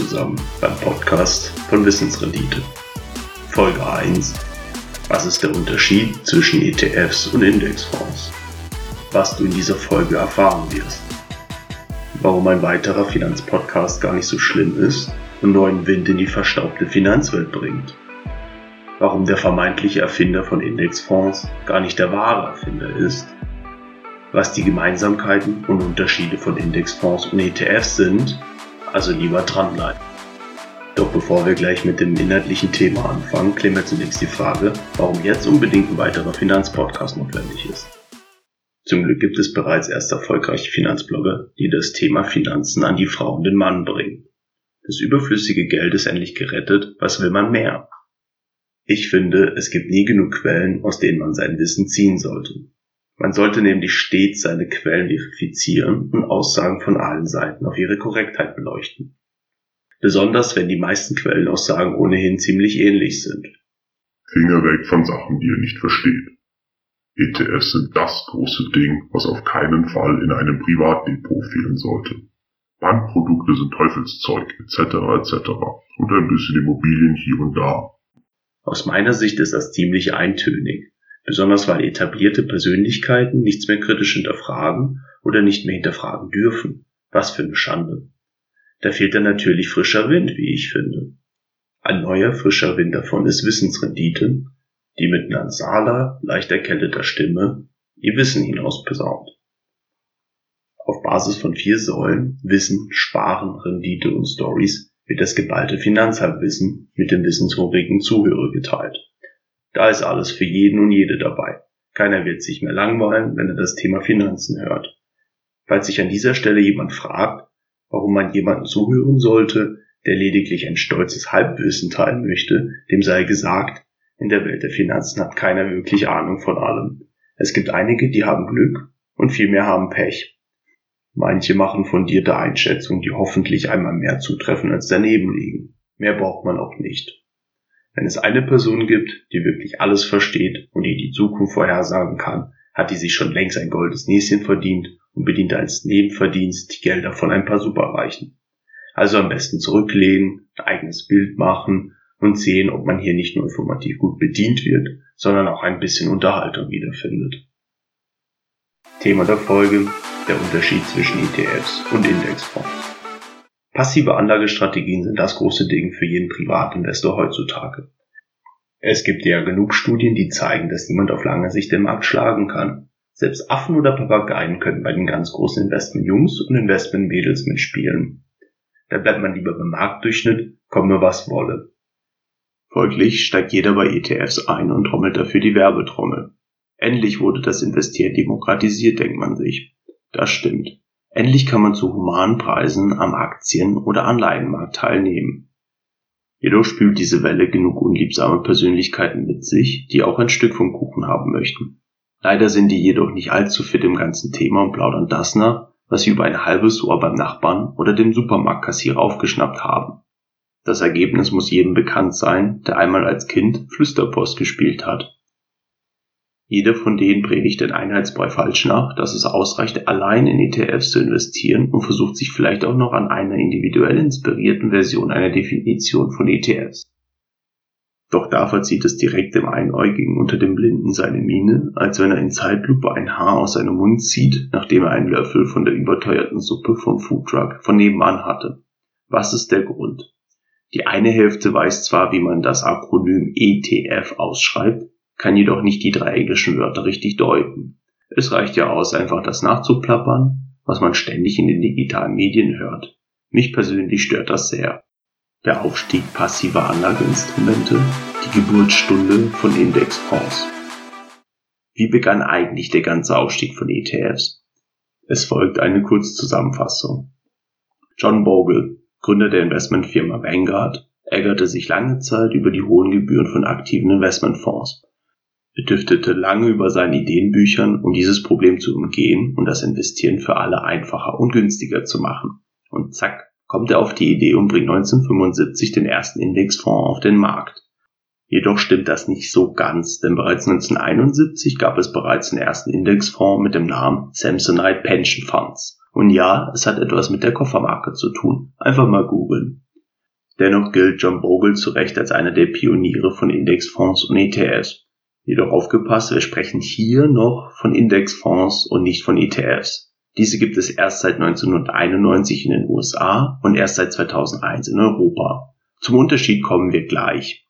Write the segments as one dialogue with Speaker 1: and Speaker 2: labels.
Speaker 1: zusammen beim Podcast von Wissensrendite. Folge 1. Was ist der Unterschied zwischen ETFs und Indexfonds? Was du in dieser Folge erfahren wirst. Warum ein weiterer Finanzpodcast gar nicht so schlimm ist und neuen Wind in die verstaubte Finanzwelt bringt. Warum der vermeintliche Erfinder von Indexfonds gar nicht der wahre Erfinder ist was die Gemeinsamkeiten und Unterschiede von Indexfonds und ETFs sind, also lieber dranbleiben. Doch bevor wir gleich mit dem inhaltlichen Thema anfangen, klären wir zunächst die Frage, warum jetzt unbedingt ein weiterer Finanzpodcast notwendig ist. Zum Glück gibt es bereits erst erfolgreiche Finanzblogger, die das Thema Finanzen an die Frau und den Mann bringen. Das überflüssige Geld ist endlich gerettet, was will man mehr? Ich finde, es gibt nie genug Quellen, aus denen man sein Wissen ziehen sollte. Man sollte nämlich stets seine Quellen verifizieren und Aussagen von allen Seiten auf ihre Korrektheit beleuchten. Besonders wenn die meisten Quellenaussagen ohnehin ziemlich ähnlich sind.
Speaker 2: Finger weg von Sachen, die ihr nicht versteht. ETFs sind das große Ding, was auf keinen Fall in einem Privatdepot fehlen sollte. Bankprodukte sind Teufelszeug, etc. etc. und ein bisschen Immobilien hier und da.
Speaker 1: Aus meiner Sicht ist das ziemlich eintönig besonders weil etablierte Persönlichkeiten nichts mehr kritisch hinterfragen oder nicht mehr hinterfragen dürfen. Was für eine Schande. Da fehlt dann natürlich frischer Wind, wie ich finde. Ein neuer frischer Wind davon ist Wissensrendite, die mit nasaler, leicht erkälteter Stimme ihr Wissen hinaus besaunt. Auf Basis von vier Säulen Wissen, Sparen, Rendite und Stories wird das geballte Finanzhalbwissen mit dem wissenshungrigen Zuhörer geteilt. Da ist alles für jeden und jede dabei. Keiner wird sich mehr langweilen, wenn er das Thema Finanzen hört. Falls sich an dieser Stelle jemand fragt, warum man jemanden zuhören sollte, der lediglich ein stolzes Halbwissen teilen möchte, dem sei gesagt, in der Welt der Finanzen hat keiner wirklich Ahnung von allem. Es gibt einige, die haben Glück und vielmehr haben Pech. Manche machen fundierte Einschätzungen, die hoffentlich einmal mehr zutreffen als daneben liegen. Mehr braucht man auch nicht. Wenn es eine Person gibt, die wirklich alles versteht und die die Zukunft vorhersagen kann, hat die sich schon längst ein goldes Näschen verdient und bedient als Nebenverdienst die Gelder von ein paar Superreichen. Also am besten zurücklehnen, ein eigenes Bild machen und sehen, ob man hier nicht nur informativ gut bedient wird, sondern auch ein bisschen Unterhaltung wiederfindet. Thema der Folge, der Unterschied zwischen ETFs und Indexfonds. Passive Anlagestrategien sind das große Ding für jeden Privatinvestor heutzutage. Es gibt ja genug Studien, die zeigen, dass niemand auf lange Sicht den Markt schlagen kann. Selbst Affen oder Papageien können bei den ganz großen Investment-Jungs und Investment-Mädels mitspielen. Da bleibt man lieber beim Marktdurchschnitt, komme was wolle. Folglich steigt jeder bei ETFs ein und trommelt dafür die Werbetrommel. Endlich wurde das Investieren demokratisiert, denkt man sich. Das stimmt. Endlich kann man zu humanen Preisen am Aktien- oder Anleihenmarkt teilnehmen. Jedoch spült diese Welle genug unliebsame Persönlichkeiten mit sich, die auch ein Stück vom Kuchen haben möchten. Leider sind die jedoch nicht allzu fit im ganzen Thema und plaudern das nach, was sie über ein halbes Ohr beim Nachbarn oder dem Supermarktkassierer aufgeschnappt haben. Das Ergebnis muss jedem bekannt sein, der einmal als Kind Flüsterpost gespielt hat. Jeder von denen predigt den Einheitsbrei falsch nach, dass es ausreicht, allein in ETFs zu investieren und versucht sich vielleicht auch noch an einer individuell inspirierten Version einer Definition von ETFs. Doch da verzieht es direkt dem Einäugigen unter dem Blinden seine Miene, als wenn er in Zeitlupe ein Haar aus seinem Mund zieht, nachdem er einen Löffel von der überteuerten Suppe vom Foodtruck von nebenan hatte. Was ist der Grund? Die eine Hälfte weiß zwar, wie man das Akronym ETF ausschreibt, kann jedoch nicht die drei englischen Wörter richtig deuten. Es reicht ja aus, einfach das nachzuplappern, was man ständig in den digitalen Medien hört. Mich persönlich stört das sehr. Der Aufstieg passiver Anlageinstrumente, die Geburtsstunde von Indexfonds. Wie begann eigentlich der ganze Aufstieg von ETFs? Es folgt eine Kurzzusammenfassung. John Bogle, Gründer der Investmentfirma Vanguard, ärgerte sich lange Zeit über die hohen Gebühren von aktiven Investmentfonds er düftete lange über seinen Ideenbüchern, um dieses Problem zu umgehen und das Investieren für alle einfacher und günstiger zu machen. Und zack, kommt er auf die Idee und bringt 1975 den ersten Indexfonds auf den Markt. Jedoch stimmt das nicht so ganz, denn bereits 1971 gab es bereits den ersten Indexfonds mit dem Namen Samsonite Pension Funds. Und ja, es hat etwas mit der Koffermarke zu tun. Einfach mal googeln. Dennoch gilt John Bogle zu Recht als einer der Pioniere von Indexfonds und ETFs. Jedoch aufgepasst, wir sprechen hier noch von Indexfonds und nicht von ETFs. Diese gibt es erst seit 1991 in den USA und erst seit 2001 in Europa. Zum Unterschied kommen wir gleich.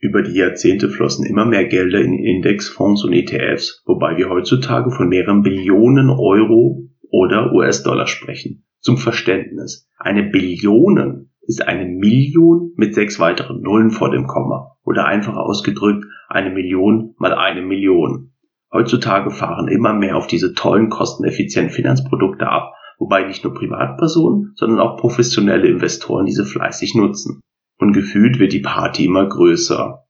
Speaker 1: Über die Jahrzehnte flossen immer mehr Gelder in Indexfonds und ETFs, wobei wir heutzutage von mehreren Billionen Euro oder US-Dollar sprechen. Zum Verständnis. Eine Billion ist eine Million mit sechs weiteren Nullen vor dem Komma oder einfach ausgedrückt eine Million mal eine Million. Heutzutage fahren immer mehr auf diese tollen kosteneffizienten Finanzprodukte ab, wobei nicht nur Privatpersonen, sondern auch professionelle Investoren diese fleißig nutzen. Und gefühlt wird die Party immer größer.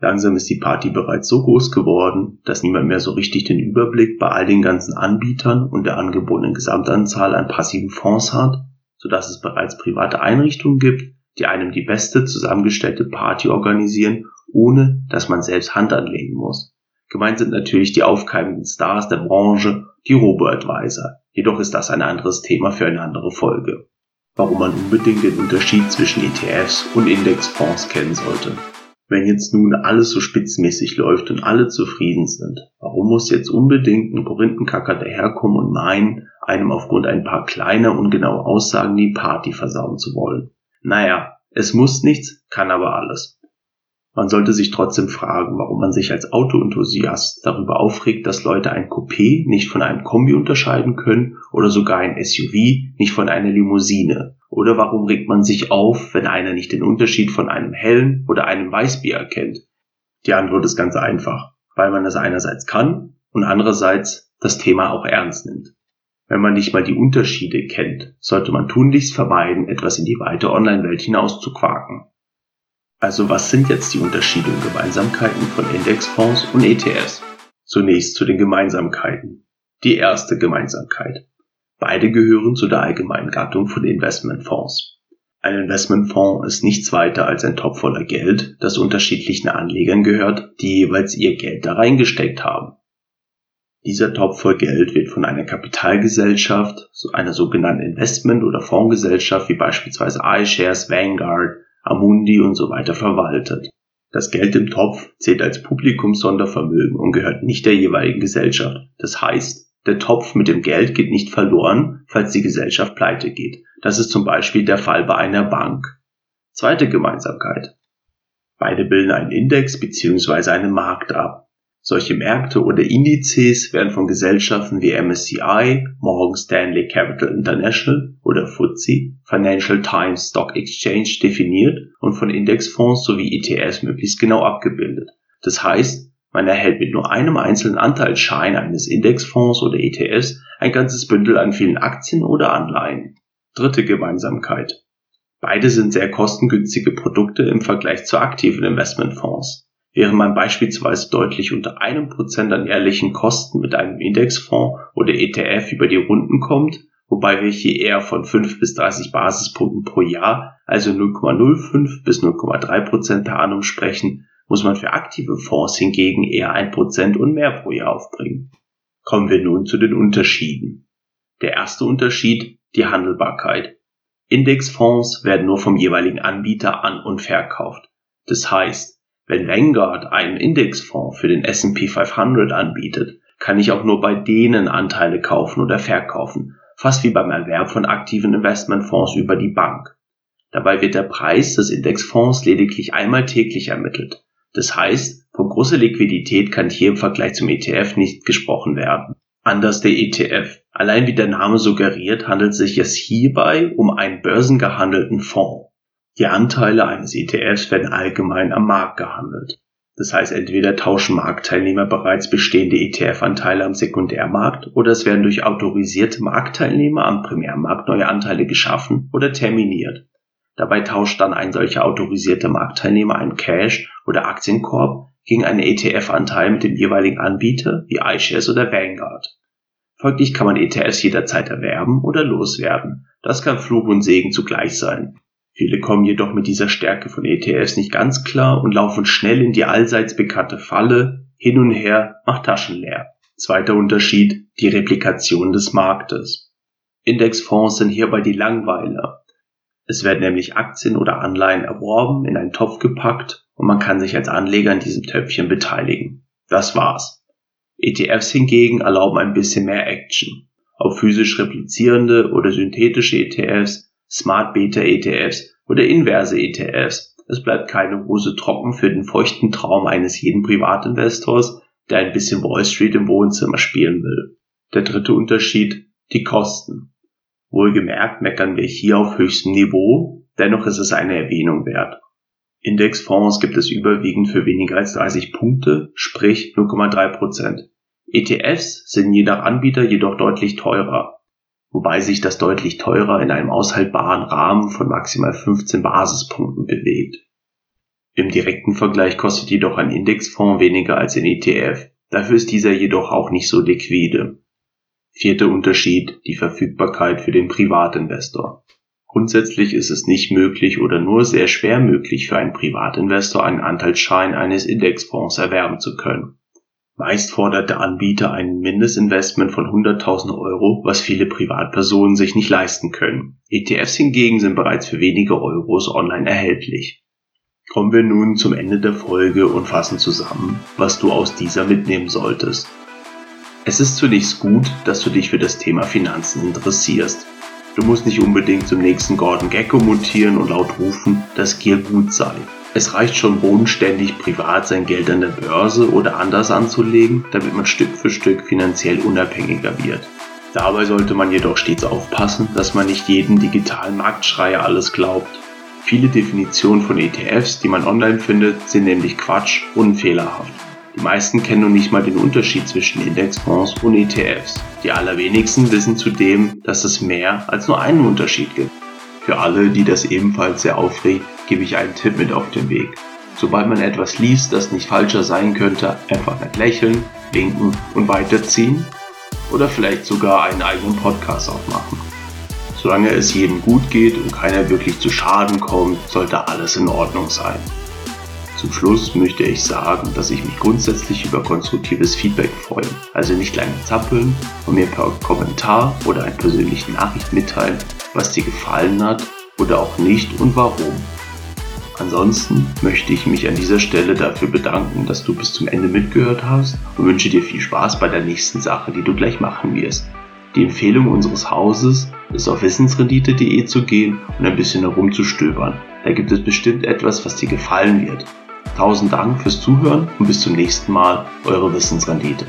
Speaker 1: Langsam ist die Party bereits so groß geworden, dass niemand mehr so richtig den Überblick bei all den ganzen Anbietern und der angebotenen Gesamtanzahl an passiven Fonds hat, sodass es bereits private Einrichtungen gibt, die einem die beste zusammengestellte Party organisieren, ohne dass man selbst Hand anlegen muss. Gemeint sind natürlich die aufkeimenden Stars der Branche, die Robo-Advisor. Jedoch ist das ein anderes Thema für eine andere Folge warum man unbedingt den Unterschied zwischen ETFs und Indexfonds kennen sollte. Wenn jetzt nun alles so spitzmäßig läuft und alle zufrieden sind, warum muss jetzt unbedingt ein Korinthenkacker daherkommen und meinen, einem aufgrund ein paar kleiner ungenauer Aussagen die Party versauen zu wollen? Naja, es muss nichts, kann aber alles. Man sollte sich trotzdem fragen, warum man sich als Autoenthusiast darüber aufregt, dass Leute ein Coupé nicht von einem Kombi unterscheiden können oder sogar ein SUV nicht von einer Limousine. Oder warum regt man sich auf, wenn einer nicht den Unterschied von einem hellen oder einem Weißbier erkennt? Die Antwort ist ganz einfach, weil man es einerseits kann und andererseits das Thema auch ernst nimmt. Wenn man nicht mal die Unterschiede kennt, sollte man tunlichst vermeiden, etwas in die weite Online-Welt hinaus zu quaken. Also was sind jetzt die Unterschiede und Gemeinsamkeiten von Indexfonds und ETFs? Zunächst zu den Gemeinsamkeiten. Die erste Gemeinsamkeit. Beide gehören zu der allgemeinen Gattung von Investmentfonds. Ein Investmentfonds ist nichts weiter als ein Topf voller Geld, das unterschiedlichen Anlegern gehört, die jeweils ihr Geld da reingesteckt haben. Dieser Topf voll Geld wird von einer Kapitalgesellschaft, einer sogenannten Investment- oder Fondsgesellschaft wie beispielsweise iShares, Vanguard, Amundi und so weiter verwaltet. Das Geld im Topf zählt als Publikumssondervermögen und gehört nicht der jeweiligen Gesellschaft. Das heißt, der Topf mit dem Geld geht nicht verloren, falls die Gesellschaft pleite geht. Das ist zum Beispiel der Fall bei einer Bank. Zweite Gemeinsamkeit. Beide bilden einen Index bzw. einen Markt ab. Solche Märkte oder Indizes werden von Gesellschaften wie MSCI, Morgan Stanley Capital International oder FTSE, Financial Times Stock Exchange definiert und von Indexfonds sowie ETFs möglichst genau abgebildet. Das heißt, man erhält mit nur einem einzelnen Anteilsschein eines Indexfonds oder ETFs ein ganzes Bündel an vielen Aktien oder Anleihen. Dritte Gemeinsamkeit. Beide sind sehr kostengünstige Produkte im Vergleich zu aktiven Investmentfonds. Während man beispielsweise deutlich unter einem Prozent an jährlichen Kosten mit einem Indexfonds oder ETF über die Runden kommt, wobei wir hier eher von 5 bis 30 Basispunkten pro Jahr, also 0,05 bis 0,3 Prozent per annum sprechen, muss man für aktive Fonds hingegen eher 1 Prozent und mehr pro Jahr aufbringen. Kommen wir nun zu den Unterschieden. Der erste Unterschied, die Handelbarkeit. Indexfonds werden nur vom jeweiligen Anbieter an und verkauft. Das heißt, wenn Vanguard einen Indexfonds für den S&P 500 anbietet, kann ich auch nur bei denen Anteile kaufen oder verkaufen, fast wie beim Erwerb von aktiven Investmentfonds über die Bank. Dabei wird der Preis des Indexfonds lediglich einmal täglich ermittelt. Das heißt, von großer Liquidität kann hier im Vergleich zum ETF nicht gesprochen werden. Anders der ETF. Allein wie der Name suggeriert, handelt sich es hierbei um einen börsengehandelten Fonds. Die Anteile eines ETFs werden allgemein am Markt gehandelt. Das heißt, entweder tauschen Marktteilnehmer bereits bestehende ETF-Anteile am Sekundärmarkt oder es werden durch autorisierte Marktteilnehmer am Primärmarkt neue Anteile geschaffen oder terminiert. Dabei tauscht dann ein solcher autorisierter Marktteilnehmer einen Cash- oder Aktienkorb gegen einen ETF-Anteil mit dem jeweiligen Anbieter wie iShares oder Vanguard. Folglich kann man ETFs jederzeit erwerben oder loswerden. Das kann Fluch und Segen zugleich sein. Viele kommen jedoch mit dieser Stärke von ETFs nicht ganz klar und laufen schnell in die allseits bekannte Falle, hin und her, macht Taschen leer. Zweiter Unterschied, die Replikation des Marktes. Indexfonds sind hierbei die Langweiler. Es werden nämlich Aktien oder Anleihen erworben, in einen Topf gepackt und man kann sich als Anleger in diesem Töpfchen beteiligen. Das war's. ETFs hingegen erlauben ein bisschen mehr Action. Ob physisch replizierende oder synthetische ETFs, Smart Beta ETFs oder inverse ETFs. Es bleibt keine Hose trocken für den feuchten Traum eines jeden Privatinvestors, der ein bisschen Wall Street im Wohnzimmer spielen will. Der dritte Unterschied, die Kosten. Wohlgemerkt meckern wir hier auf höchstem Niveau, dennoch ist es eine Erwähnung wert. Indexfonds gibt es überwiegend für weniger als 30 Punkte, sprich 0,3% ETFs sind je nach Anbieter jedoch deutlich teurer, wobei sich das deutlich teurer in einem aushaltbaren Rahmen von maximal 15 Basispunkten bewegt. Im direkten Vergleich kostet jedoch ein Indexfonds weniger als ein ETF, dafür ist dieser jedoch auch nicht so liquide. Vierter Unterschied, die Verfügbarkeit für den Privatinvestor. Grundsätzlich ist es nicht möglich oder nur sehr schwer möglich für einen Privatinvestor einen Anteilsschein eines Indexfonds erwerben zu können. Meist fordert der Anbieter ein Mindestinvestment von 100.000 Euro, was viele Privatpersonen sich nicht leisten können. ETFs hingegen sind bereits für wenige Euros online erhältlich. Kommen wir nun zum Ende der Folge und fassen zusammen, was du aus dieser mitnehmen solltest. Es ist zunächst gut, dass du dich für das Thema Finanzen interessierst. Du musst nicht unbedingt zum nächsten Gordon Gecko mutieren und laut rufen, dass Gier gut sei. Es reicht schon bodenständig privat sein Geld an der Börse oder anders anzulegen, damit man Stück für Stück finanziell unabhängiger wird. Dabei sollte man jedoch stets aufpassen, dass man nicht jeden digitalen Marktschreier alles glaubt. Viele Definitionen von ETFs, die man online findet, sind nämlich Quatsch und fehlerhaft. Die meisten kennen nun nicht mal den Unterschied zwischen Indexfonds und ETFs. Die allerwenigsten wissen zudem, dass es mehr als nur einen Unterschied gibt. Für alle, die das ebenfalls sehr aufregt, gebe ich einen Tipp mit auf den Weg. Sobald man etwas liest, das nicht falscher sein könnte, einfach nett lächeln, winken und weiterziehen oder vielleicht sogar einen eigenen Podcast aufmachen. Solange es jedem gut geht und keiner wirklich zu Schaden kommt, sollte alles in Ordnung sein. Zum Schluss möchte ich sagen, dass ich mich grundsätzlich über konstruktives Feedback freue. Also nicht lange zappeln und mir per Kommentar oder eine persönliche Nachricht mitteilen, was dir gefallen hat oder auch nicht und warum. Ansonsten möchte ich mich an dieser Stelle dafür bedanken, dass du bis zum Ende mitgehört hast und wünsche dir viel Spaß bei der nächsten Sache, die du gleich machen wirst. Die Empfehlung unseres Hauses ist auf wissensrendite.de zu gehen und ein bisschen herumzustöbern. Da gibt es bestimmt etwas, was dir gefallen wird. Tausend Dank fürs Zuhören und bis zum nächsten Mal, eure Wissensrendite.